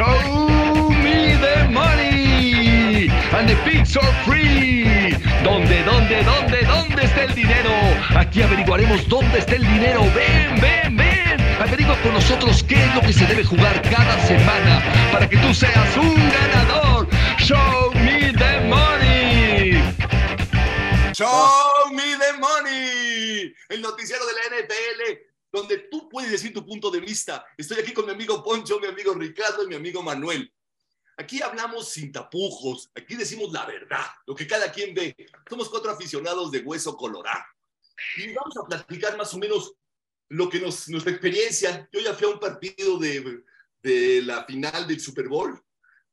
Show me the money and the pigs are free. ¿Dónde, dónde, dónde, dónde está el dinero? Aquí averiguaremos dónde está el dinero. Ven, ven, ven. Averigua con nosotros qué es lo que se debe jugar cada semana para que tú seas un ganador. Show me the money. Show me the money. El noticiero de la NFL donde tú puedes decir tu punto de vista. Estoy aquí con mi amigo Poncho, mi amigo Ricardo y mi amigo Manuel. Aquí hablamos sin tapujos, aquí decimos la verdad, lo que cada quien ve. Somos cuatro aficionados de hueso colorado. Y vamos a platicar más o menos lo que nos, nuestra experiencia. Yo ya fui a un partido de, de la final del Super Bowl,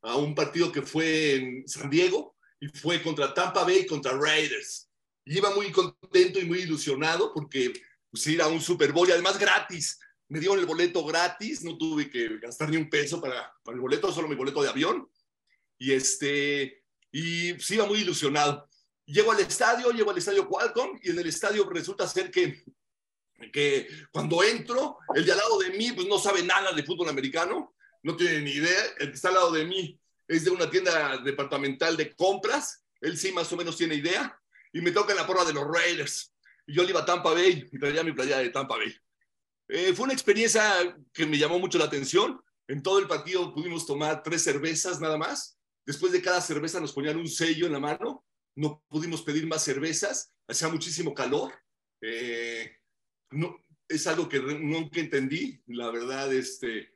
a un partido que fue en San Diego y fue contra Tampa Bay contra Raiders. Y iba muy contento y muy ilusionado porque ir a un Super Bowl y además gratis. Me dieron el boleto gratis, no tuve que gastar ni un peso para, para el boleto, solo mi boleto de avión. Y este, y sí iba muy ilusionado. Llego al estadio, llego al estadio Qualcomm y en el estadio resulta ser que, que cuando entro, el de al lado de mí pues no sabe nada de fútbol americano, no tiene ni idea. El que está al lado de mí es de una tienda departamental de compras, él sí más o menos tiene idea. Y me toca en la porra de los Raiders yo iba a Tampa Bay y traía mi playa de Tampa Bay. Eh, fue una experiencia que me llamó mucho la atención. En todo el partido pudimos tomar tres cervezas nada más. Después de cada cerveza nos ponían un sello en la mano. No pudimos pedir más cervezas. Hacía muchísimo calor. Eh, no, es algo que nunca entendí, la verdad. Este,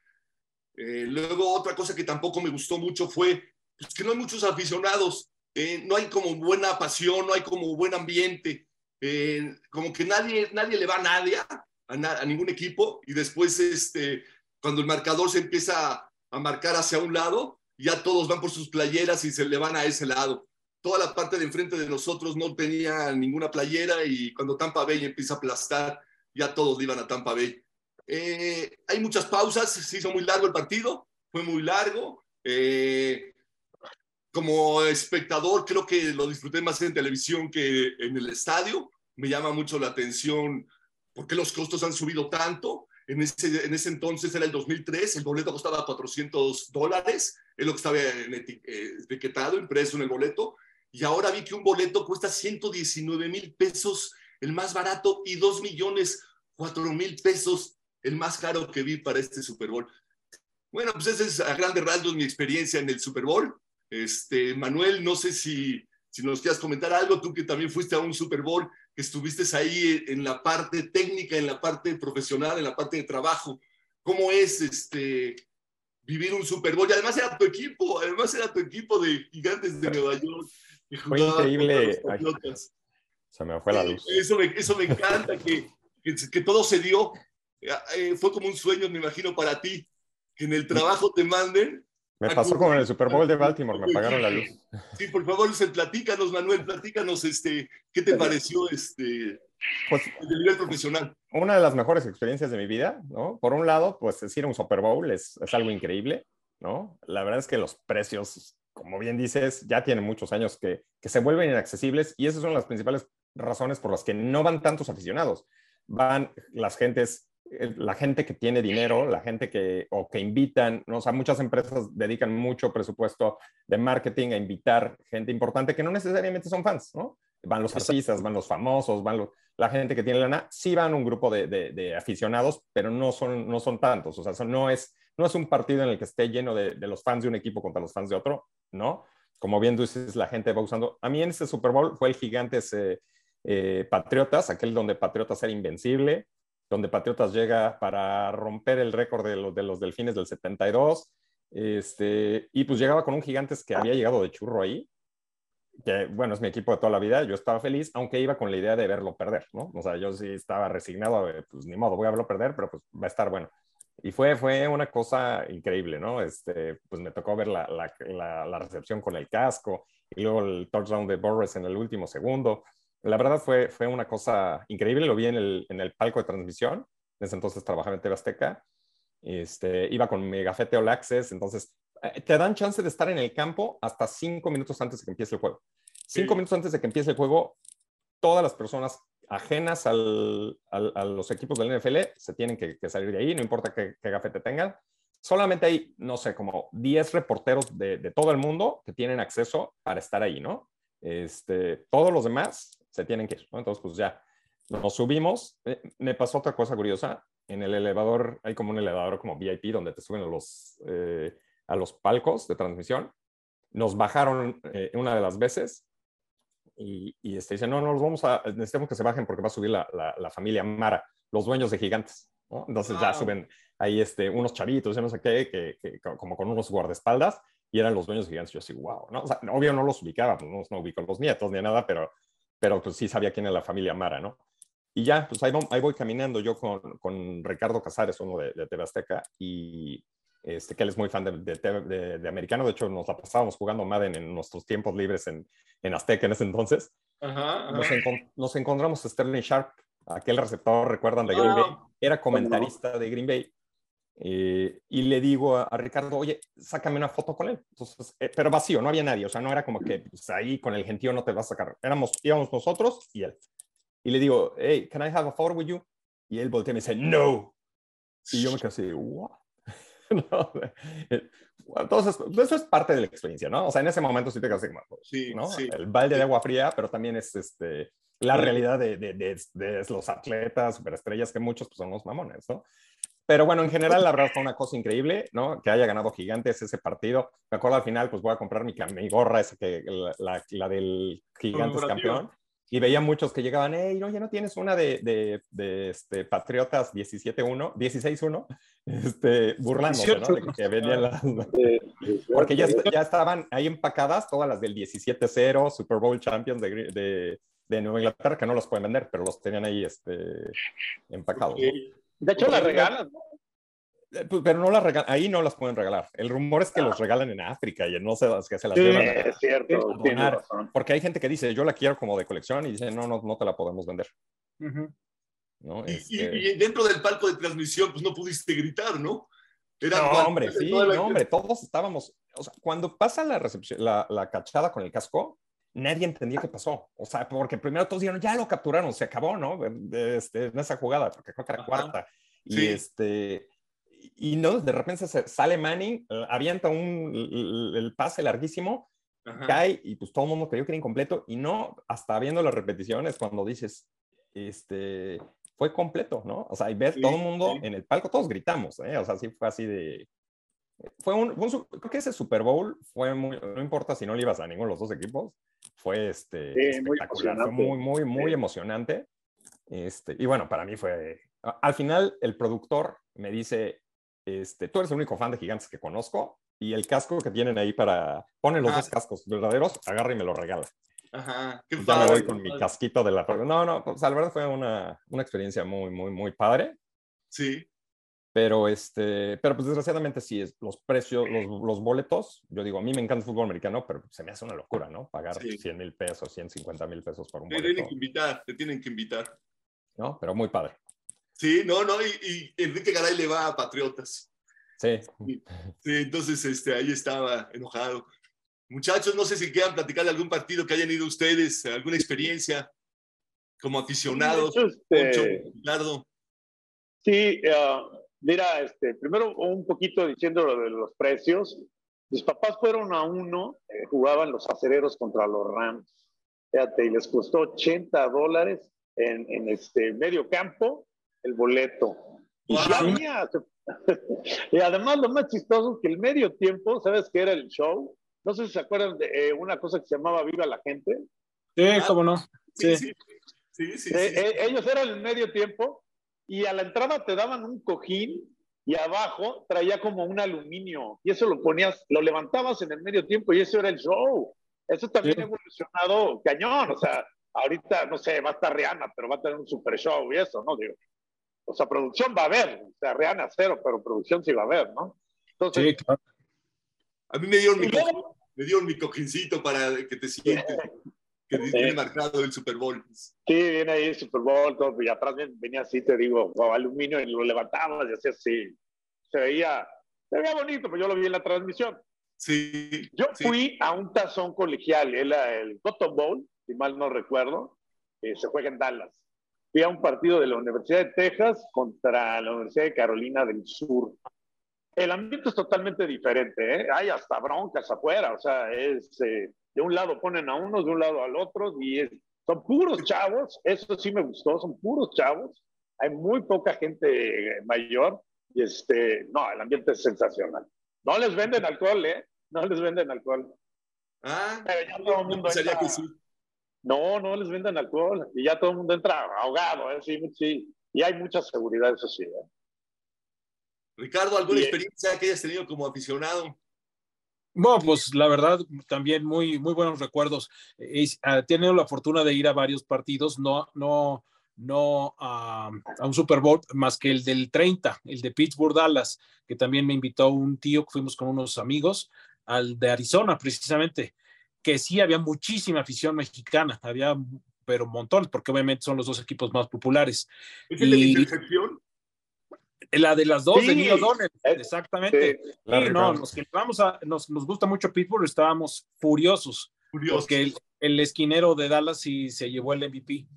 eh, luego, otra cosa que tampoco me gustó mucho fue pues, que no hay muchos aficionados. Eh, no hay como buena pasión, no hay como buen ambiente. Eh, como que nadie, nadie le va a nadie, a, a, ningún equipo, y después este, cuando el marcador se empieza a marcar hacia un lado, ya todos van por sus playeras y se le van a ese lado. Toda la parte de enfrente de nosotros no tenía ninguna playera y cuando Tampa Bay empieza a aplastar, ya todos iban a Tampa Bay. Eh, hay muchas pausas, se hizo muy largo el partido, fue muy largo. Eh, como espectador creo que lo disfruté más en televisión que en el estadio. Me llama mucho la atención por qué los costos han subido tanto. En ese, en ese entonces era el 2003, el boleto costaba 400 dólares, es lo que estaba eh, etiquetado, impreso en el boleto. Y ahora vi que un boleto cuesta 119 mil pesos, el más barato, y 2 millones 4 mil pesos, el más caro que vi para este Super Bowl. Bueno, pues esa es a grandes rasgos mi experiencia en el Super Bowl. Este, Manuel, no sé si, si nos quieras comentar algo, tú que también fuiste a un Super Bowl, que estuviste ahí en la parte técnica, en la parte profesional, en la parte de trabajo. ¿Cómo es este, vivir un Super Bowl? Y además era tu equipo, además era tu equipo de gigantes de Nueva York. Fue increíble. se me fue la luz. Eso me, eso me encanta, que, que, que, todo se dio. Eh, fue como un sueño, me imagino, para ti, que en el trabajo te manden me pasó como en el Super Bowl de Baltimore, me apagaron la luz. Sí, por favor, platícanos, Manuel, platícanos, este, ¿qué te pareció este, pues, el nivel profesional? Una de las mejores experiencias de mi vida, ¿no? Por un lado, pues ir a un Super Bowl es, es algo increíble, ¿no? La verdad es que los precios, como bien dices, ya tienen muchos años que, que se vuelven inaccesibles y esas son las principales razones por las que no van tantos aficionados. Van las gentes la gente que tiene dinero, la gente que, o que invitan, ¿no? o sea, muchas empresas dedican mucho presupuesto de marketing a invitar gente importante que no necesariamente son fans, ¿no? Van los artistas, van los famosos, van la gente que tiene lana, sí van un grupo de, de, aficionados, pero no son, no son tantos, o sea, no, es, no es un partido en el que esté lleno de, de, los fans de un equipo contra los fans de otro, ¿no? Como bien dices, la gente va usando. A mí en este Super Bowl fue el Gigantes eh, Patriotas, aquel donde Patriotas era invencible, donde Patriotas llega para romper el récord de los, de los Delfines del 72. Este, y pues llegaba con un Gigantes que había llegado de churro ahí, que bueno, es mi equipo de toda la vida, yo estaba feliz, aunque iba con la idea de verlo perder, ¿no? O sea, yo sí estaba resignado, pues ni modo, voy a verlo perder, pero pues va a estar bueno. Y fue, fue una cosa increíble, ¿no? Este, pues me tocó ver la, la, recepción con el casco y luego el touchdown de Boris en el último segundo la verdad fue, fue una cosa increíble, lo vi en el, en el palco de transmisión, ese entonces trabajaba en TV Azteca, este, iba con mi gafete All Access, entonces eh, te dan chance de estar en el campo hasta cinco minutos antes de que empiece el juego. Cinco minutos antes de que empiece el juego, todas las personas ajenas al, al, a los equipos del NFL se tienen que, salir de ahí, no importa qué, qué, gafete tengan, solamente hay, no sé, como 10 reporteros de, de, todo el mundo que tienen acceso para estar ahí, ¿no? Este, todos los demás se tienen que ir, ¿no? Entonces, pues ya nos subimos. Eh, me pasó otra cosa curiosa. En el elevador, hay como un elevador como VIP donde te suben a los, eh, a los palcos de transmisión. Nos bajaron eh, una de las veces y, y este, dicen, no, no, los vamos a, necesitamos que se bajen porque va a subir la, la, la familia Mara, los dueños de Gigantes. ¿no? Entonces ya suben ahí este, unos chavitos, no sé qué, que, que, como con unos guardaespaldas, y eran los dueños de Gigantes. Yo así, wow, ¿no? O sea, obvio no los ubicaba, no, no ubico los nietos ni nada, pero, pero pues sí sabía quién era la familia Mara, ¿no? Y ya, pues ahí, ahí voy caminando yo con, con, Ricardo Casares, uno de, de TV Azteca, y este, que él es muy fan de, de, de, americano. De hecho, nos la pasábamos jugando Madden en nuestros tiempos libres en, en Azteca en ese entonces. Ajá, ajá. Nos, encont nos, encontramos a Sterling Sharp, aquel receptor, recuerdan, de Green Bay. Era comentarista de Green Bay. Eh, y le digo a, a, Ricardo, oye, sácame una foto con él. Entonces, eh, pero vacío, no había nadie. O sea, no era como que pues, ahí con el gentío no te vas a sacar. Éramos, íbamos nosotros y él. Y le digo, hey, can I have a photo with you? Y él voltea y me dice, no. Y yo me quedé así, what? no. Entonces, eso es parte de la experiencia, ¿no? O sea, en ese momento sí te quedas como, sí, ¿no? Sí. El balde de agua fría, pero también es este, la realidad de, de, de, de, los atletas, superestrellas, que muchos pues, son los mamones, ¿no? Pero bueno, en general, la verdad fue una cosa increíble, ¿no? Que haya ganado Gigantes ese partido. Me acuerdo al final, pues voy a comprar mi, mi gorra, esa que, la, la, la del Gigantes campeón y veía muchos que llegaban, hey, no, ya no tienes una de, de, de este, Patriotas 17-1, 16-1, este, burlándose, ¿no? De que venían las... Porque ya, ya estaban ahí empacadas todas las del 17-0, Super Bowl Champions de, de, de, Nueva Inglaterra, que no los pueden vender, pero los tenían ahí este, empacados. ¿no? De hecho, las regalan, ¿no? Pero no las regalan, ahí no las pueden regalar. El rumor es que ah. los regalan en África y no sé, que se las sí, llevan es cierto, a donar. Porque hay gente que dice, yo la quiero como de colección y dice, no, no, no te la podemos vender. Uh -huh. ¿No? Y, Este... y, y, dentro del palco de transmisión, pues no pudiste gritar, ¿no? Era no, hombre, sí, no, hombre, todos estábamos, o sea, cuando pasa la recepción, la, la cachada con el casco, nadie entendía qué pasó. O sea, porque primero todos dijeron, ya lo capturaron, se acabó, ¿no? Este, en esa jugada, porque creo que era Ajá. cuarta. Y Sí. este, y no, de repente se sale Manning, uh, avienta un, el, el, pase larguísimo, Ajá. cae y pues todo el mundo creyó que era incompleto y no, hasta viendo las repeticiones cuando dices, este, fue completo, ¿no? O sea, y ves Sí, todo el mundo sí. en el palco, todos gritamos, ¿eh? O sea, sí fue así de... Fue un, fue un- creo que ese Super Bowl fue muy, no importa si no le ibas a ninguno de los dos equipos, fue este, Sí, muy espectacular, fue emocionante. muy, muy, muy Sí. emocionante. Este, y bueno, para mí fue, al final el productor me dice, este, tú eres el único fan de gigantes que conozco y el casco que tienen ahí para, ponen los Ah. dos cascos verdaderos, agarra y me lo regala. Ajá, qué Ya me voy con mi casquito de la... No, no, o sea, la verdad fue una, una experiencia muy, muy, muy padre. Sí, Pero, este, pero pues desgraciadamente sí, es, los precios, los, los boletos, yo digo, a mí me encanta el fútbol americano, pero se me hace una locura, ¿no? Pagar Sí. 100 mil pesos, 150 mil pesos por un te boleto, tienen que invitar, te tienen que invitar. ¿no? Pero muy padre. Sí, no, no, y, y Enrique Garay le va a Patriotas. Sí. Sí, entonces este, ahí estaba enojado. Muchachos, no sé si quieran platicar de algún partido que hayan ido ustedes, alguna experiencia como aficionados. Este, Poncho, Ricardo. Sí, uh, mira, este, primero un poquito diciendo lo de los precios. Mis papás fueron a uno, eh, jugaban los acereros contra los Rams. Fíjate, y les costó 80 dólares en, en este medio campo el boleto. Y, había- y además lo más chistoso es que el medio tiempo, ¿sabes qué era el show? No sé si se acuerdan de eh, una cosa que se llamaba Viva la Gente. Sí, cómo no. Sí, Sí. sí, sí, sí, Eh, sí. eh, ellos eran el medio tiempo y a la entrada te daban un cojín y abajo traía como un aluminio y eso lo ponías, lo levantabas en el medio tiempo y eso era el show. Eso también Sí. ha evolucionado cañón, o sea, ahorita, no sé, va a estar Rihanna, pero va a tener un super show y eso, ¿no? Digo, o sea, producción va a haber, o sea, Rihanna cero, pero producción sí va a haber, ¿no? Entonces, Sí, claro. A mí me dieron mi, cojín, luego- me dieron mi cojincito para que te sientes, que tiene marcado el Super Bowl. Sí, viene ahí Super Bowl, todo, y atrás ven- venía así, te digo, aluminio, y lo levantabas y hacía así. Se veía, se veía bonito, pero yo lo vi en la transmisión. Sí, Yo sí. fui a un tazón colegial, era el Cotton Bowl, si mal no recuerdo, eh, se juega en Dallas. Fui a un partido de la Universidad de Texas contra la Universidad de Carolina del Sur. El ambiente es totalmente diferente, ¿eh? Hay hasta broncas afuera, o sea, es eh, de un lado ponen a unos, de un lado al otro, y son puros chavos, eso sí me gustó, son puros chavos, hay muy poca gente mayor, y este, no, el ambiente es sensacional. No les venden alcohol, ¿eh? No les venden alcohol. Ah, Pero ya todo el mundo entra- que sí. No, no les venden alcohol, y ya todo el mundo entra ahogado, ¿eh? Sí, sí. Y hay mucha seguridad, eso sí, ¿eh? Ricardo, ¿alguna Bien. experiencia que hayas tenido como aficionado? Bueno, pues la verdad, también muy, muy buenos recuerdos. He he tenido la fortuna de ir a varios partidos, no, no, no a, a un Super Bowl, más que el del 30, el de Pittsburgh Dallas, que también me invitó un tío, que fuimos con unos amigos, al de Arizona precisamente, que sí había muchísima afición mexicana, había, pero montones, porque obviamente son los dos equipos más populares. ¿Es el de la intercepción? La de las dos de Sí, Neil O'Donnell, eh, exactamente. Sí. Sí, no, Brown. los que vamos a, nos, nos gusta mucho Pittsburgh, estábamos furiosos Curioso. porque el, el esquinero de Dallas sí se llevó el MVP.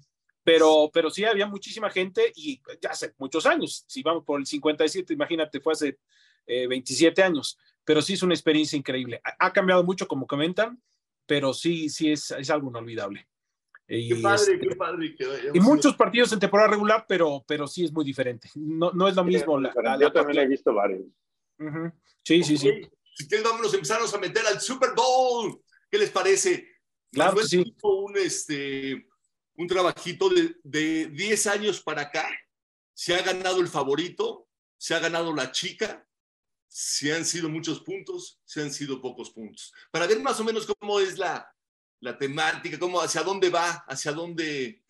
Pero, pero sí había muchísima gente y ya hace muchos años. Si vamos por el 57, imagínate, fue hace eh, 27 años. Pero sí es una experiencia increíble. Ha, ha cambiado mucho, como comentan, pero sí, sí es, es algo inolvidable. Y, Qué padre, este, qué padre. y muchos partidos en temporada regular, pero, pero sí es muy diferente. No, no es lo mismo. La, la- Yo la también he visto varios. Sí, sí, sí. Si ustedes vámonos, empezamos a meter al Super Bowl. ¿Qué les parece? Claro que sí. un, este, un trabajito de, de 10 años para acá. Se ha ganado el favorito, se ha ganado la chica, se han sido muchos puntos, se han sido pocos puntos. Para ver más o menos cómo es la, la temática, cómo, hacia dónde va, hacia dónde...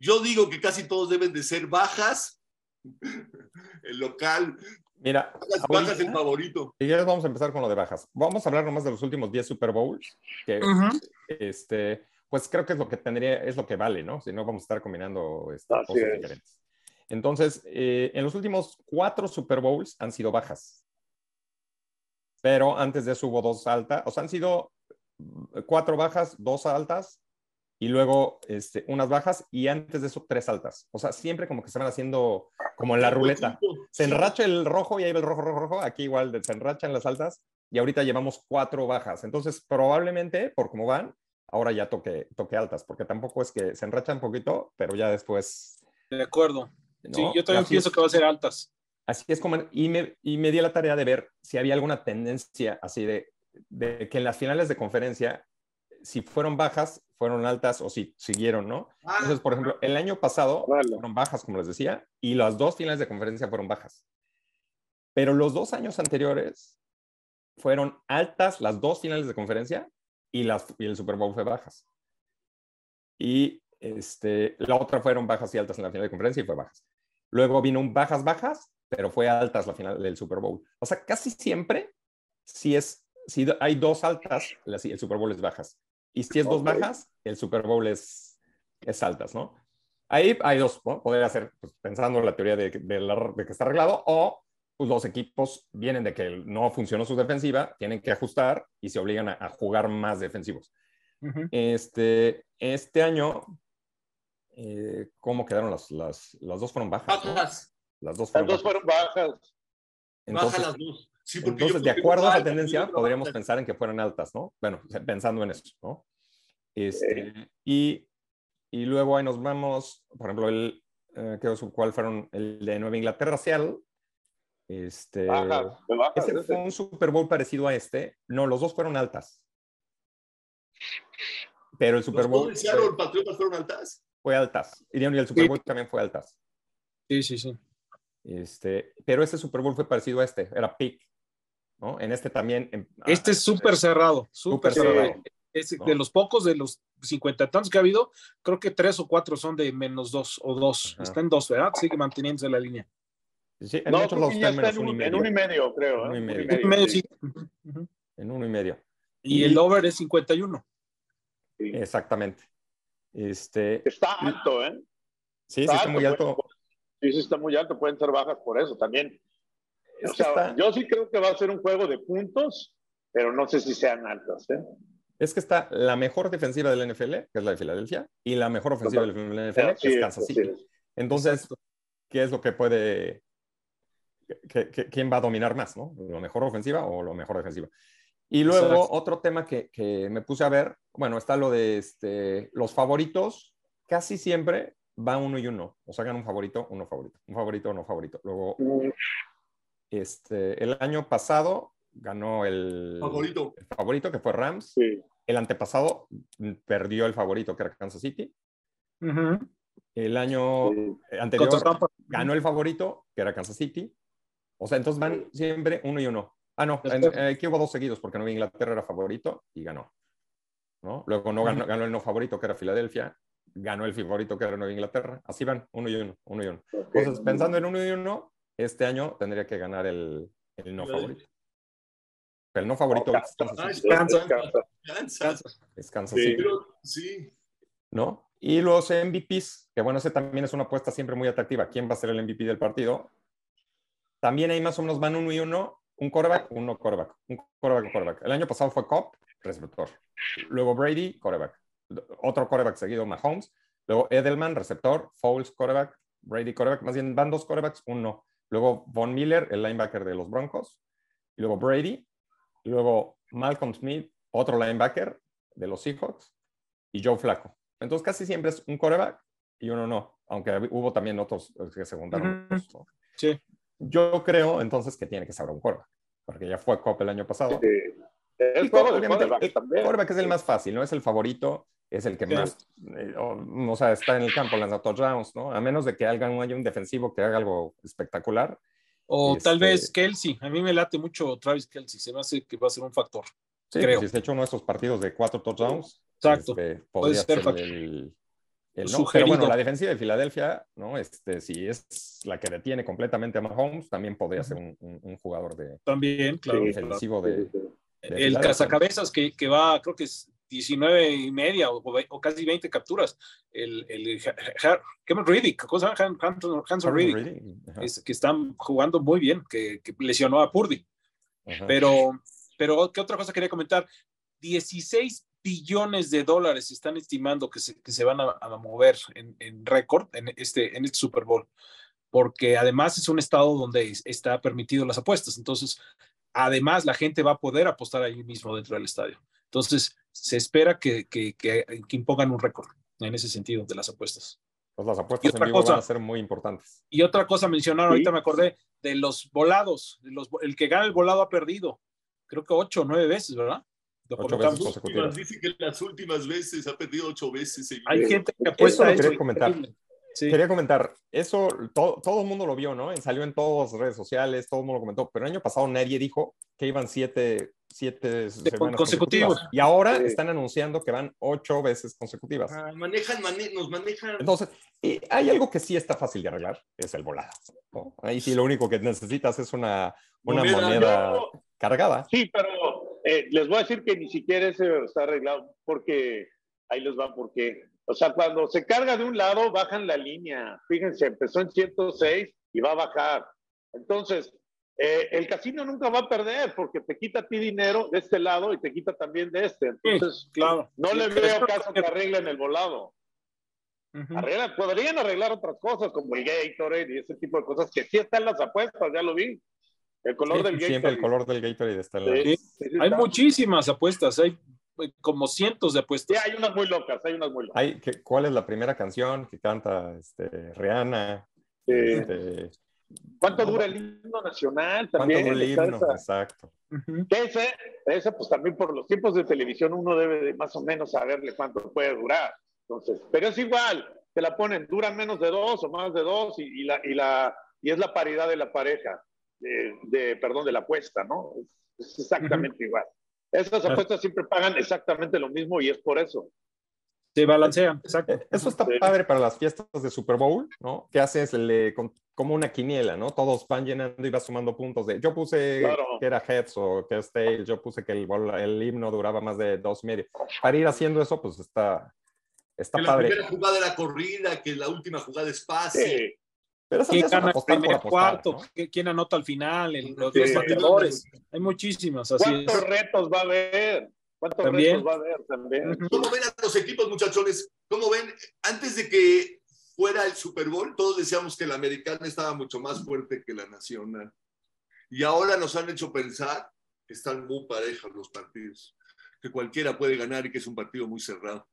Yo digo que casi todos deben de ser bajas. El local, Mira, bajas, ahorita- bajas el favorito. y ya vamos a empezar con lo de bajas. Vamos a hablar nomás de los últimos 10 Super Bowls, que Ujú. este, pues creo que es lo que tendría, es lo que vale, ¿no? Si no, vamos a estar combinando Así cosas es. diferentes. Entonces, eh, en los últimos cuatro Super Bowls han sido bajas. Pero antes de eso hubo dos altas, o sea, han sido cuatro bajas, dos altas, y luego este, unas bajas, y antes de eso tres altas. O sea, siempre como que se van haciendo como en la ruleta. Se enracha el rojo y ahí va el rojo, rojo, rojo. Aquí igual se enrachan las altas y ahorita llevamos cuatro bajas. Entonces, probablemente, por cómo van, ahora ya toque, toque altas, porque tampoco es que se enrachan un poquito, pero ya después. De acuerdo. ¿no? Sí, yo también pienso es- que va a ser altas. Así es como, y me, y me di a la tarea de ver si había alguna tendencia así de, de que en las finales de conferencia, si fueron bajas, fueron altas o si siguieron, ¿no? Ah, Entonces, por ejemplo, el año pasado Vale. fueron bajas, como les decía, y las dos finales de conferencia fueron bajas. Pero los dos años anteriores fueron altas las dos finales de conferencia y, las, y el Super Bowl fue bajas. Y este, la otra fueron bajas y altas en la final de conferencia y fue bajas. Luego vino un bajas, bajas, pero fue altas la final del Super Bowl. O sea, casi siempre, si, es, si hay dos altas, el Super Bowl es bajas. Y si es dos Ok. bajas, el Super Bowl es, es altas, ¿no? Ahí hay dos, ¿no? Poder hacer, pues, pensando en la teoría de, de la- de que está arreglado, o pues, los equipos vienen de que no funcionó su defensiva, tienen que ajustar y se obligan a, a jugar más defensivos. Este, este año, eh, ¿cómo quedaron las, las, las dos fueron bajas? Las dos Las fueron dos bajas. fueron bajas. Entonces, baja las dos. Sí, porque yo entonces, de acuerdo a esa tendencia, podríamos baja. pensar en que fueran altas, ¿no? Bueno, pensando en eso, ¿no? Este, y, y luego ahí nos vamos, por ejemplo, el, eh, ¿qué- ¿cuál fueron? El de Nueva Inglaterra, Seattle. Este, bajas. ese fue un Super Bowl parecido a este. No, los dos fueron altas. Pero el Super Los Bowl de Seattle, el Patriotas fueron altas. fue altas. Y el Super Sí. Bowl también fue altas. Sí, sí, sí. Este, pero ese Super Bowl fue parecido a este, era pick. ¿No? En este también. em- Este es súper cerrado, súper cerrado. cerrado. Es ¿no? de los pocos, de los cincuenta y tantos que ha habido, creo que tres o cuatro son de menos dos o dos. Ajá. Está en dos, ¿verdad? Sigue manteniéndose la línea. Sí, en No, ya está en está menos en uno y un, en medio. uno y medio, creo. Uno ¿eh? y medio. Uno y En medio, sí. En uno y medio. Y el over es 51. Sí. Exactamente. Este, Está alto, ¿eh? sí, sí, está muy alto. pues, Sí, sí, está muy alto. Pueden ser bajas por eso también. O sea, está- yo sí creo que va a ser un juego de puntos, pero no sé si sean altas. ¿eh? Es que está la mejor defensiva del NFL, que es la de Filadelfia, y la mejor ofensiva del NFL, que es es, Kansas City. es. Entonces, ¿qué es lo que puede quién va a dominar más, ¿no? ¿Lo mejor ofensiva o lo mejor defensiva? Y luego otro tema que, que, me puse a ver, bueno, está lo de este, los favoritos, casi siempre va uno y uno, o sea, un favorito, uno favorito, un favorito, uno favorito. Luego, este, el año pasado ganó el favorito, el favorito que fue Rams. El antepasado perdió el favorito que era Kansas City. El año anterior ganó el favorito que era Kansas City. O sea, entonces van siempre uno y uno. Ah, no, aquí hubo dos seguidos porque Nueva Inglaterra era favorito y ganó. ¿no? Luego no ganó, ganó, el no favorito que era Filadelfia, ganó el favorito que era Nueva Inglaterra. Así van, uno y uno, uno y uno. Entonces, pensando en uno y uno, este año tendría que ganar el, el no favorito. Pero el no favorito es Kansas City. Sí. ¿No? Y los MVPs, que bueno, ese también es una apuesta siempre muy atractiva. ¿Quién va a ser el MVP del partido? También ahí más o menos van uno y uno, un quarterback, uno quarterback, un quarterback, quarterback. El año pasado fue Cobb, receptor. Luego Brady, quarterback. Otro quarterback seguido, Mahomes. Luego Edelman, receptor. Foles, quarterback. Brady, quarterback. Más bien van dos quarterbacks, uno. Luego Von Miller, el linebacker de los Broncos. Y luego Brady. Y luego Malcolm Smith, otro linebacker de los Seahawks. Y Joe Flaco. Entonces casi siempre es un quarterback y uno no. Aunque hubo también otros que se juntaron. Sí. Yo creo entonces que tiene que ser un quarterback. Porque ya fue Cop el año pasado. El, quarterback, es el más fácil, ¿no? Es el favorito, es el que más, eh, o, sea, está en el campo lanzando touchdowns, ¿no? A menos de que haya un defensivo que haga algo espectacular. O tal este vez Kelsey. A mí me late mucho Travis Kelsey. Se me hace que va a ser un factor. Sí, creo. si se hecho uno de esos partidos de cuatro touchdowns, Exacto. Este, podría ser, el, no. Pero bueno, la defensiva de Filadelfia, ¿no? Este, si es la que detiene completamente a Mahomes, también podría ser un, un, jugador de también, claro, defensivo de, el cazacabezas que, que, va, creo que es 19 y media o, casi 20 capturas. El, el Kevin Riddick, cosa Hanson Riddick, es, que están jugando muy bien, que, que lesionó a Purdy. Pero, pero, ¿qué otra cosa quería comentar? 16 billones de dólares están estimando que se, que se van a, a mover en, en récord en este, en este Super Bowl, porque además es un estado donde está permitido las apuestas. Entonces, además la gente va a poder apostar ahí mismo dentro del estadio. Entonces, se espera que, que, que, impongan un récord en ese sentido de las apuestas. Pues las apuestas en vivo van a ser muy importantes. Y otra cosa mencionar, ahorita me acordé de los volados. los, el que gana el volado ha perdido, creo que ocho o nueve veces, ¿verdad? Ocho veces consecutivas. Dice que las últimas veces ha perdido ocho veces. Hay gente que apuesta eso. Quería comentar. Quería comentar, eso todo, todo, el mundo lo vio, ¿no? Salió en todas las redes sociales, todo el mundo lo comentó, pero el año pasado nadie dijo que iban siete, siete semanas consecutivos. Y ahora están anunciando que van ocho veces consecutivas. Ah, manejan, nos manejan. Entonces, hay algo que sí está fácil de arreglar, es el volado. Ahí sí lo único que necesitas es una, una moneda, cargada. Sí, pero eh, les voy a decir que ni siquiera ese está arreglado, porque ahí les va porque o sea, cuando se carga de un lado, bajan la línea. Fíjense, empezó en 106 y va a bajar. Entonces, eh, el casino nunca va a perder porque te quita a ti dinero de este lado y te quita también de este. Entonces, claro. no le veo caso que arreglen el volado. podrían arreglar otras cosas como el Gatorade y ese tipo de cosas que sí están las apuestas, ya lo vi. El color del Gatorade. Siempre el color del Gatorade está en la... Hay muchísimas apuestas, hay como cientos de apuestas. Sí, hay unas muy locas, hay unas muy locas. Hay, ¿Cuál es la primera canción que canta este, Rihanna? Este, ¿Cuánto dura el himno nacional? También, ¿Cuánto dura el himno? Exacto. ese, ese, pues también por los tiempos de televisión uno debe de más o menos saberle cuánto puede durar. Entonces, pero es igual, te la ponen, duran menos de dos o más de dos y, la, y, la, y es la paridad de la pareja, de, perdón, de la apuesta, ¿no? Es, exactamente igual. Esas apuestas siempre pagan exactamente lo mismo y es por eso. Se balancean, exacto. Eh, eso está padre para las fiestas de Super Bowl, ¿no? Que haces le, como una quiniela, ¿no? Todos van llenando y vas sumando puntos de. Yo puse que era heads o que es tails, yo puse que el, el himno duraba más de dos y medio. Para ir haciendo eso, pues está, está que padre. La primera jugada era corrida, que la última jugada es pase. Pero ¿Quién gana el primer cuarto? ¿Quién anota al final? los bateadores. Hay muchísimas. Así ¿Cuántos retos va a haber? ¿Cuántos retos va a haber también? ¿Cómo ven a los equipos, muchachones? ¿Cómo ven? Antes de que fuera el Super Bowl, todos decíamos que la americana estaba mucho más fuerte que la nacional. Y ahora nos han hecho pensar que están muy parejas los partidos, que cualquiera puede ganar y que es un partido muy cerrado.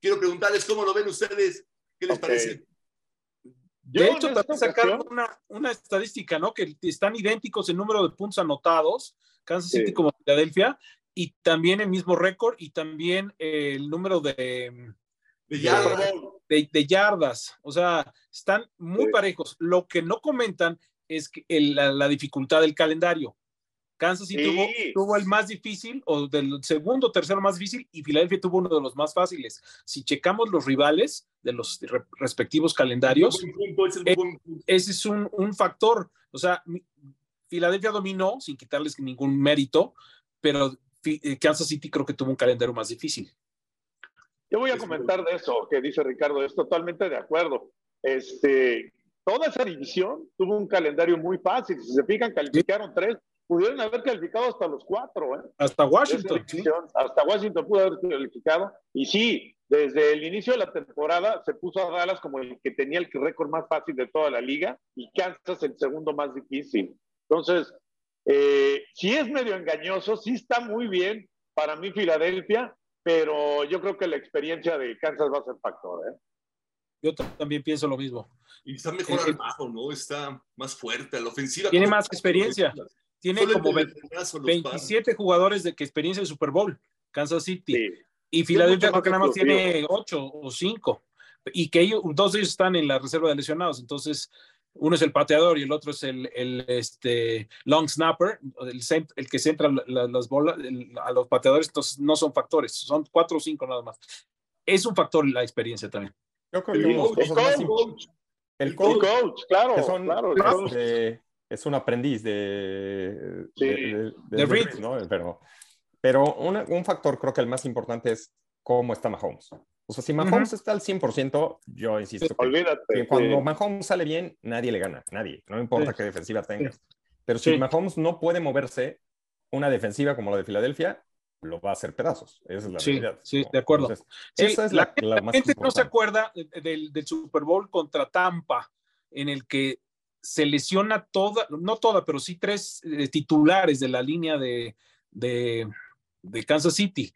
Quiero preguntarles cómo lo ven ustedes, ¿qué les Ok. parece? Yo de hecho, también sacaron una, una estadística, ¿no? Que están idénticos en número de puntos anotados, Kansas Sí. City como Filadelfia, y también el mismo récord, y también el número de, De de- yardas. de, de yardas. O sea, están muy Sí. parejos. Lo que no comentan es que el- la, la dificultad del calendario. Kansas City Sí. tuvo, tuvo el más difícil, o del segundo, tercero más difícil, y Filadelfia tuvo uno de los más fáciles. Si checamos los rivales de los re- respectivos calendarios, es un Eh, ese es un, un factor. O sea, Filadelfia dominó sin quitarles ningún mérito, pero eh, Kansas City creo que tuvo un calendario más difícil. Yo voy a comentar de eso que dice Ricardo, es totalmente de acuerdo. Este, toda esa división tuvo un calendario muy fácil. Si se fijan, calificaron tres, pudieron haber calificado hasta los cuatro, ¿eh? Hasta Washington. Hasta Washington pudo haber calificado. Y sí, desde el inicio de la temporada se puso a Dallas como el que tenía el récord más fácil de toda la liga y Kansas el segundo más difícil. Entonces, eh, sí es medio engañoso, sí está muy bien para mí Filadelfia, pero yo creo que la experiencia de Kansas va a ser factor. ¿eh? Yo también pienso lo mismo. Y está mejor el- armado, ¿no? Está más fuerte a la ofensiva. Tiene más experiencia. Tiene Solo como ve- veteranazo los 27 jugadores de que experiencia de Super Bowl, Kansas City. Sí. Y Filadelfia creo que nada más tiene 8 o 5. Y que ellos, dos de ellos están en la reserva de lesionados. Entonces, uno es el pateador y el otro es el, el, este, long snapper, el, cent- el que centra la- la- las bolas el- a los pateadores. Entonces, no son factores, son 4 o 5 nada más. Es un factor la experiencia también. Yo creo El que el coach. el el El coach, coach, claro, que son, claro. este, es un aprendiz de, Sí. de, de- de- De de Reed. Pero, pero una- un factor creo que el más importante es cómo está Mahomes. O sea, si Mahomes está al 100%, yo insisto que, Olvídate. que cuando sí. Mahomes sale bien, nadie le gana, nadie. No importa Sí. qué defensiva tengas. Pero si Sí. Mahomes no puede moverse, una defensiva como la de Filadelfia lo va a hacer pedazos. Esa es la Sí, realidad. sí, ¿no? de acuerdo. Entonces, Sí, esa es la, la, la la más gente no se acuerda de- del, del Super Bowl contra Tampa, en el que se lesiona toda, no toda, pero sí tres eh, titulares de la línea de, de, de Kansas City.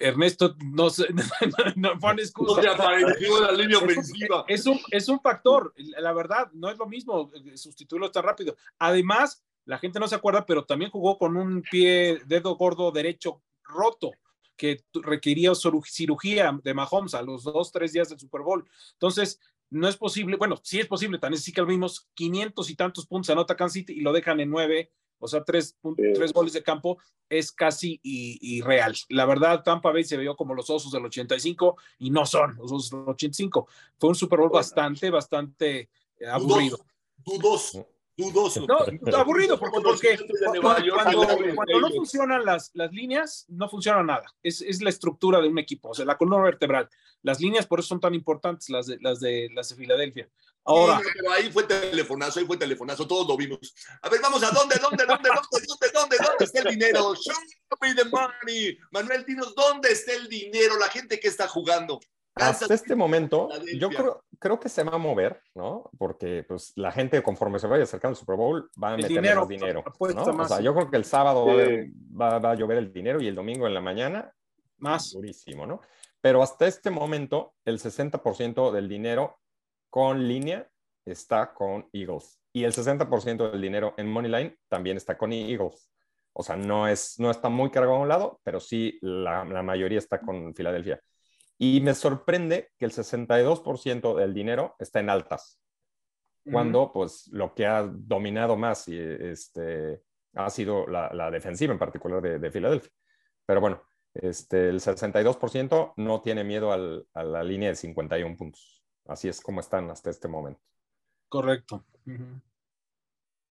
Ernesto, no, se- no, pone excusa. ¿Dónde apareció la línea Es un- ofensiva? Es un, es un factor, la verdad, no es lo mismo eh, sustituirlo tan rápido. Además, la gente no se acuerda, pero también jugó con un pie, dedo gordo derecho roto, que requería ciru- cirugía de Mahomes a los dos, tres días del Super Bowl. Entonces, no es posible, bueno, sí es posible, también sí que lo vimos, 500 y tantos puntos anota Kansas City y lo dejan en nueve, o sea, tres, pun- Sí. tres goles de campo, es casi irreal. La verdad, Tampa Bay se vio como los osos del 85 y no son los osos del 85. Fue un Super Bowl Bueno. bastante, bastante eh, aburrido. Dudoso, dudoso. No, aburrido, porque, porque cuando, cuando- cuando no funcionan las, las líneas, no funciona nada. Es, es la estructura de un equipo, o sea, la columna vertebral. Las líneas por eso son tan importantes, las de, las de, las de Filadelfia. Ahora, Sí, pero ahí fue telefonazo, ahí fue telefonazo, todos lo vimos. A ver, vamos a dónde, dónde, dónde, dónde, dónde, dónde, dónde está el dinero. Show me the money. Manuel, dinos, ¿dónde está el dinero? La gente que está jugando. Hasta este momento, yo creo, creo que se va a mover, ¿no? Porque pues, la gente, conforme se vaya acercando al Super Bowl, va a meter dinero, más dinero. ¿no? O más. sea, yo creo que el sábado va, a Sí. haber- va- va a llover el dinero y el domingo en la mañana, más. durísimo, ¿no? Pero hasta este momento, el 60% del dinero con línea está con Eagles. Y el 60% del dinero en Moneyline también está con Eagles. O sea, no, es, no está muy cargado a un lado, pero sí la, la mayoría está con Filadelfia. Y me sorprende que el 62% del dinero está en altas, cuando pues lo que ha dominado más y, este, ha sido la, la defensiva en particular de, de Filadelfia. Pero bueno, este, el 62% no tiene miedo al- a la línea de 51 puntos. Así es como están hasta este momento. Correcto. Ujú.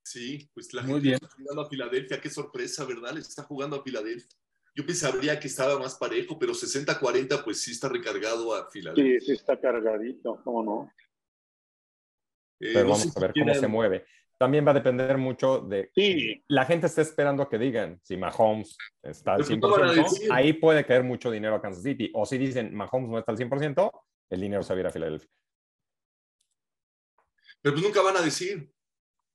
Sí, pues la Muy gente bien. está jugando a Filadelfia. Qué sorpresa, ¿verdad? Le está jugando a Filadelfia. Yo pensaría que estaba más parejo, pero 60-40, pues sí está recargado a Filadelfia. Sí, sí está cargadito, ¿cómo no? Eh, Pero no vamos a si ver cómo se mueve. También va a depender mucho de... Sí, La gente está esperando que digan si Mahomes está al Pero ¿cómo van a 100%, decir? ahí puede caer mucho dinero a Kansas City. O si dicen Mahomes no está al 100%, el dinero se va a ir a Filadelfia. Pero pues nunca van a decir.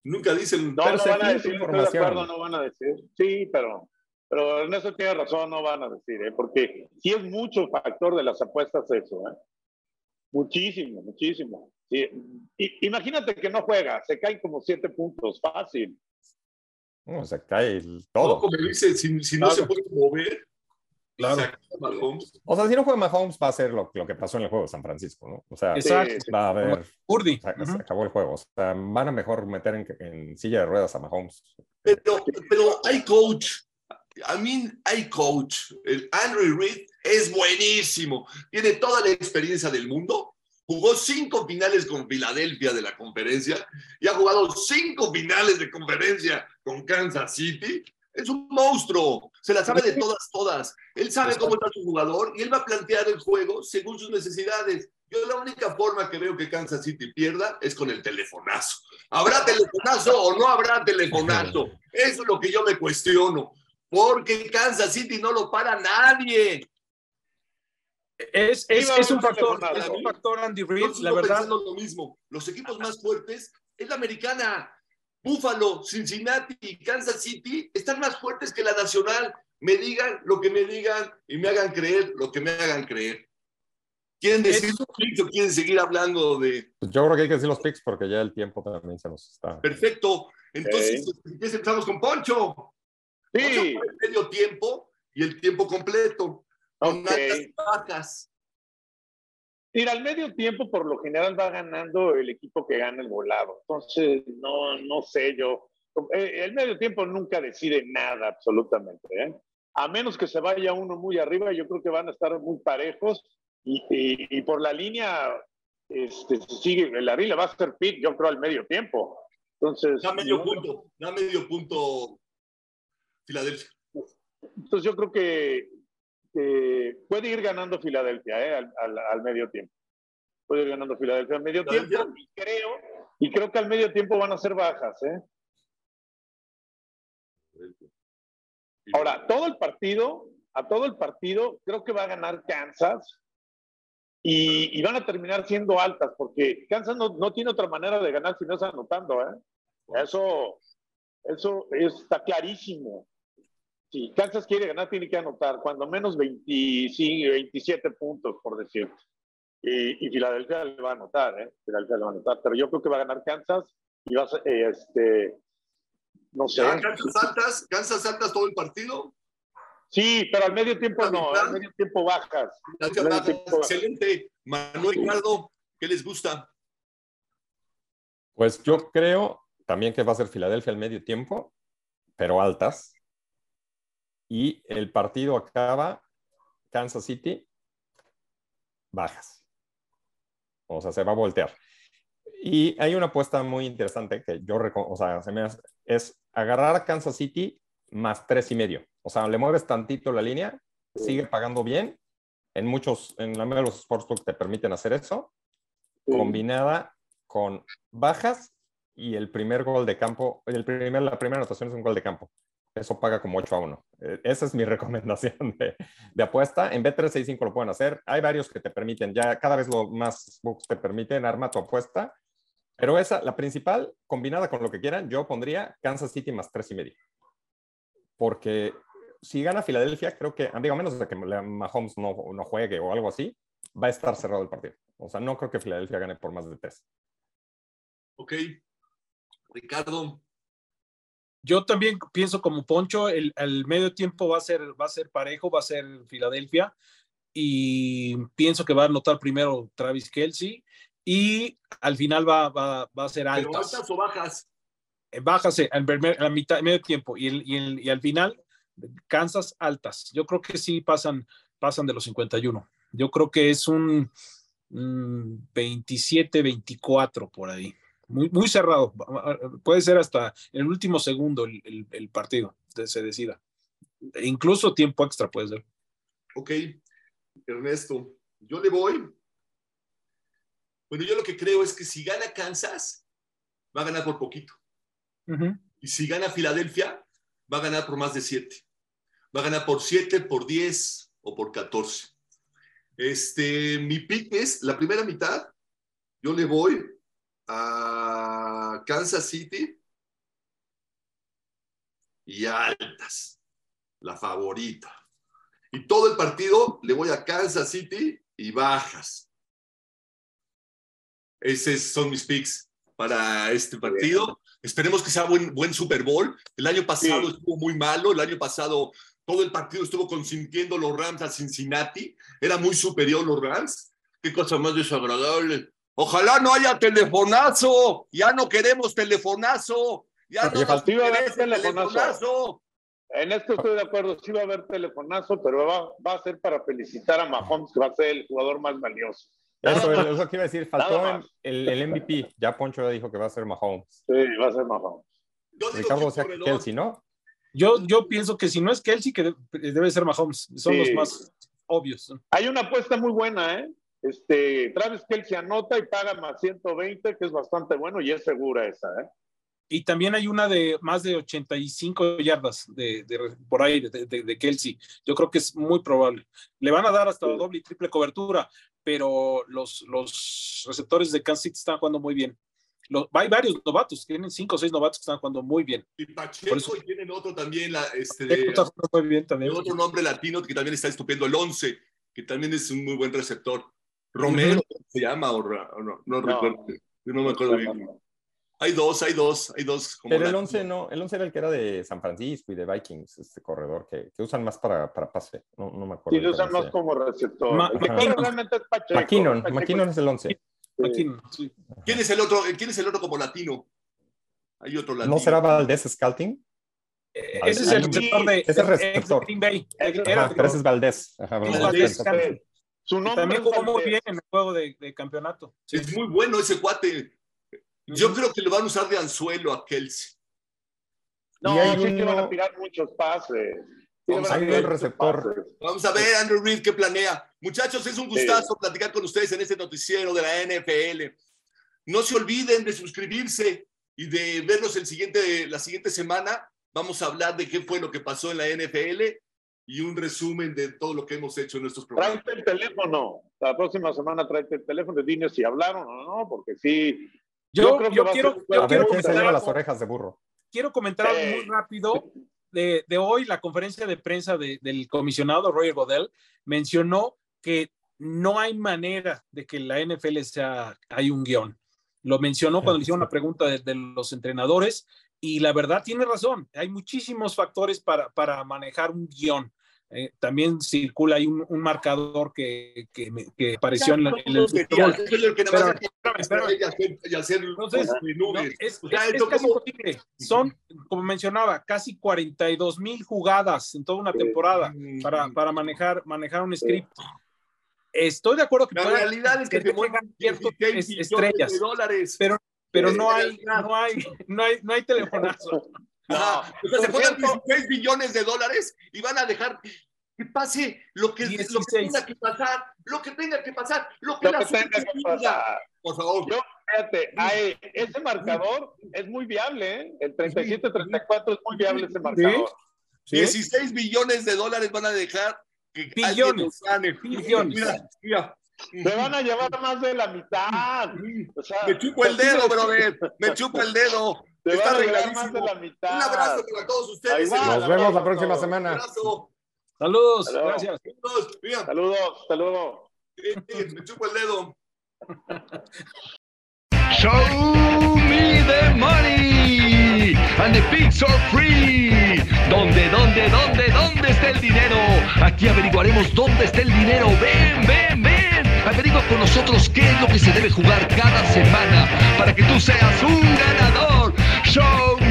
Nunca dicen. No, Pero no van a decir, estoy de información. acuerdo, no van a decir. Sí, pero, pero en eso tiene razón, no van a decir, ¿eh? porque sí es mucho factor de las apuestas eso, ¿eh? Muchísimo, muchísimo. Sí. I- imagínate que no juega, se caen como siete puntos, fácil. No, se cae el- No, todo. como dice, si, si no Claro. se puede mover, Claro. se acaba Mahomes. O sea, si no juega Mahomes, va a ser lo, lo que pasó en el juego de San Francisco, ¿no? O sea, Exacto. Sí, va a haber. Urdi. Se, se acabó el juego. O sea, van a mejor meter en, en silla de ruedas a Mahomes. Pero, pero hay coach. I mean, hay coach. El Andrew Reid es buenísimo. Tiene toda la experiencia del mundo. Jugó cinco finales con Filadelfia de la conferencia y ha jugado cinco finales de conferencia con Kansas City. Es un monstruo. Se la sabe de todas, todas. Él sabe cómo está su jugador y él va a plantear el juego según sus necesidades. Yo la única forma que veo que Kansas City pierda es con el telefonazo. ¿Habrá telefonazo o no habrá telefonazo? Eso es lo que yo me cuestiono. Porque Kansas City no lo para nadie. Es, un factor, es un factor Andy Reid, la verdad. lo mismo. Los equipos más fuertes es la americana. Buffalo, Cincinnati y Kansas City están más fuertes que la nacional. Me digan lo que me digan y me hagan creer lo que me hagan creer. ¿Quieren decir Eso- o quieren seguir hablando de Pues yo creo que hay que decir los picks porque ya el tiempo también se nos está. perfecto? Entonces, ¿qué empezamos con Poncho? Sí, el medio tiempo y el tiempo completo. Con Ok. altas y bajas. Mira, al medio tiempo por lo general va ganando el equipo que gana el volado. Entonces, no, no sé yo. Eh, El medio tiempo nunca decide nada absolutamente. ¿eh? A menos que se vaya uno muy arriba, yo creo que van a estar muy parejos. Y, y- y por la línea, este, sigue, la línea va a ser pick, yo creo, al medio tiempo. Entonces, Da medio yo- punto, da medio punto Filadelfia. entonces yo creo que, que puede ir ganando Filadelfia ¿eh? al, al- al medio tiempo. Puede ir ganando Filadelfia al medio Filadelfia. tiempo y creo, y creo que al medio tiempo van a ser bajas. ¿eh? Ahora, todo el partido, a todo el partido, creo que va a ganar Kansas y, y van a terminar siendo altas porque Kansas no, no tiene otra manera de ganar si no es anotando. ¿eh? Eso, eso está clarísimo. Si Kansas quiere ganar, tiene que anotar cuando menos 25, 27 puntos, por decirte. Y, y Filadelfia le va a anotar, ¿eh? Filadelfia le va a anotar. Pero yo creo que va a ganar Kansas y va a ser, eh, este, no sé. Kansas altas, Kansas altas todo el partido. Sí, pero al medio tiempo no, al medio tiempo bajas. Medio bajas, tiempo bajas. excelente. Manuel Ricardo, ¿qué les gusta? Pues yo creo también que va a ser Filadelfia al medio tiempo, pero altas. Y el partido acaba Kansas City bajas. O sea, se va a voltear. Y hay una apuesta muy interesante que yo, o sea, se me hace- es agarrar a Kansas City más tres y medio. O sea, le mueves tantito la línea, sigue pagando bien. En muchos, en la mayoría de los sportsbooks te permiten hacer eso combinada con bajas y el primer gol de campo, el primer, la primera anotación es un gol de campo. Eso paga como 8 a 1. Eh, Esa es mi recomendación de, de apuesta. En B365 lo pueden hacer. Hay varios que te permiten, ya cada vez lo más books te permiten, arma tu apuesta. Pero esa, la principal, combinada con lo que quieran, yo pondría Kansas City más 3 y medio. Porque si gana Filadelfia, creo que, digo, a menos de que Mahomes no, no juegue o algo así, va a estar cerrado el partido. O sea, no creo que Filadelfia gane por más de tres. Ok. Ricardo, Yo también pienso como Poncho, el, el medio tiempo va a ser, va a ser parejo, va a ser Filadelfia. Y pienso que va a anotar primero Travis Kelsey y al final va, va, va a ser ¿pero altas. altas o bajas? Eh, Bájase en primer- la mitad, medio tiempo y, el- y, el- y al final Kansas altas. Yo creo que sí pasan, pasan de los 51. Yo creo que es un, 27-24 por ahí. Muy, muy cerrado. Puede ser hasta el último segundo el, el- el partido se decida. E incluso tiempo extra puede ser. Ok. Ernesto, yo le voy. Bueno, yo lo que creo es que si gana Kansas, va a ganar por poquito. Y si gana Filadelfia, va a ganar por más de 7. Va a ganar por 7, por 10 o por 14. Este, mi pick es la primera mitad. Yo le voy a Kansas City y altas. La favorita. Y todo el partido le voy a Kansas City y bajas. Esos son mis picks para este partido. Esperemos que sea buen, buen Super Bowl. El año pasado Sí. estuvo muy malo. El año pasado todo el partido estuvo consintiendo los Rams a Cincinnati. Era muy superior los Rams. Qué cosa más desagradable. Ojalá no haya telefonazo. Ya no queremos telefonazo. Ya no nos interesa el telefonazo. telefonazo. En esto estoy de acuerdo, sí va a haber telefonazo, pero va, va a ser para felicitar a Mahomes, que va a ser el jugador más valioso. Eso es lo que iba a decir. Faltó el, el MVP. Ya Poncho ya dijo que va a ser Mahomes. Sí, va a ser Mahomes. Ricardo, o sea, corredor. Kelsey, ¿no? Yo, yo pienso que si no es Kelsey, que de- debe ser Mahomes. Son Sí. los más obvios. Hay una apuesta muy buena, ¿eh? Este, Travis Kelsey anota y paga más 120, que es bastante bueno y es segura esa, ¿eh? Y también hay una de más de 85 yardas de, de- por ahí de, de- de Kelsey. Yo creo que es muy probable. Le van a dar hasta Sí. doble y triple cobertura, pero los, los receptores de Kansas City están jugando muy bien. Los- hay varios novatos, tienen cinco o seis novatos que están jugando muy bien. Y Pacheco Por eso- y tienen otro también, la, este, Está de, jugando muy bien también. otro nombre latino que también está estupendo, el 11, que también es un muy buen receptor. Romero se llama, o, no, no, No. recuerdo. Yo no me acuerdo bien. Hay dos, hay dos, hay dos. como Pero el latinos. 11 no, el 11 era el que era de San Francisco y de Vikings, este corredor que, que usan más para, para pase. No, no me acuerdo. Sí, lo usan más como receptor. Ma- el que McKinnon. realmente es Pacheco. McKinnon, Pacheco. McKinnon es el 11. Sí. ¿Quién es el otro? ¿Quién es el otro como latino? Hay otro latino. ¿No será Valdés Scouting? Eh, Ese es el receptor de, ese es de receptor. Green Bay. Ajá, pero ese es Valdés. Ajá, Valdés. Valdés. Su nombre también jugó muy bien en el juego de, de campeonato. Sí. Es muy bueno ese cuate. Yo creo que lo van a usar de anzuelo a Kelsey. No, sí que van a tirar muchos pases. Sí Vamos a ver, muchos receptor. pases. Vamos a ver, Andrew Reid, qué planea. Muchachos, es un gustazo platicar con ustedes en este noticiero de la NFL. No se olviden de suscribirse y de vernos el siguiente, la siguiente semana. Vamos a hablar de qué fue lo que pasó en la NFL y un resumen de todo lo que hemos hecho en nuestros programas. Tráete el teléfono. La próxima semana tráete el teléfono y dime si hablaron o no, porque sí. Yo, Yo creo que yo va a quiero, ser- yo a ver quiero quién se comentar lleva las orejas de burro. quiero comentar algo muy rápido de, de hoy, la conferencia de prensa de- del comisionado Roger Godel mencionó que no hay manera de que la NFL sea, hay un guion. Lo mencionó cuando le hicieron una pregunta de, de los entrenadores y la verdad tiene razón, hay muchísimos factores para, para manejar un guion. Eh, también circula ahí un, un marcador que, que, que apareció en, la- en el. Eso es lo que nada más hay No, es, casi imposible. Son, como mencionaba, casi 42 mil jugadas en toda una temporada para, para manejar, manejar un script. Estoy de acuerdo que La realidad es que te mueven ciertos 16 es- billones estrellas, de dólares. pero, pero no la hay, realidad. no hay, no hay, no hay telefonazo. Ajá. O sea, se ponen cierto- 16 billones de dólares y van a dejar que pase lo que, lo que 16. tenga que pasar, lo que tenga que pasar, lo que Lo la que tenga que pasar. Por favor. Yo, fíjate, hay- ese marcador es muy viable, ¿eh? El 37-34 es muy viable ese marcador. 16 billones de dólares van a dejar que Billones. alguien. Billones. Mira, mira. Se van a llevar más de la mitad. O sea, Me chupo el dedo, brother. Me chupo el dedo. Está llevar más arregladísimo. de la mitad. Un abrazo para todos ustedes. Va. Nos vemos la próxima no. Un semana. abrazo. Saludos, gracias. Saludos, hasta luego. eh, eh, me chupo el dedo. Show me the money and the pigs are free. ¿Dónde, dónde, dónde, dónde está el dinero? Aquí averiguaremos dónde está el dinero. Ven, ven, ven. Averigua con nosotros qué es lo que se debe jugar cada semana para que tú seas un ganador. show.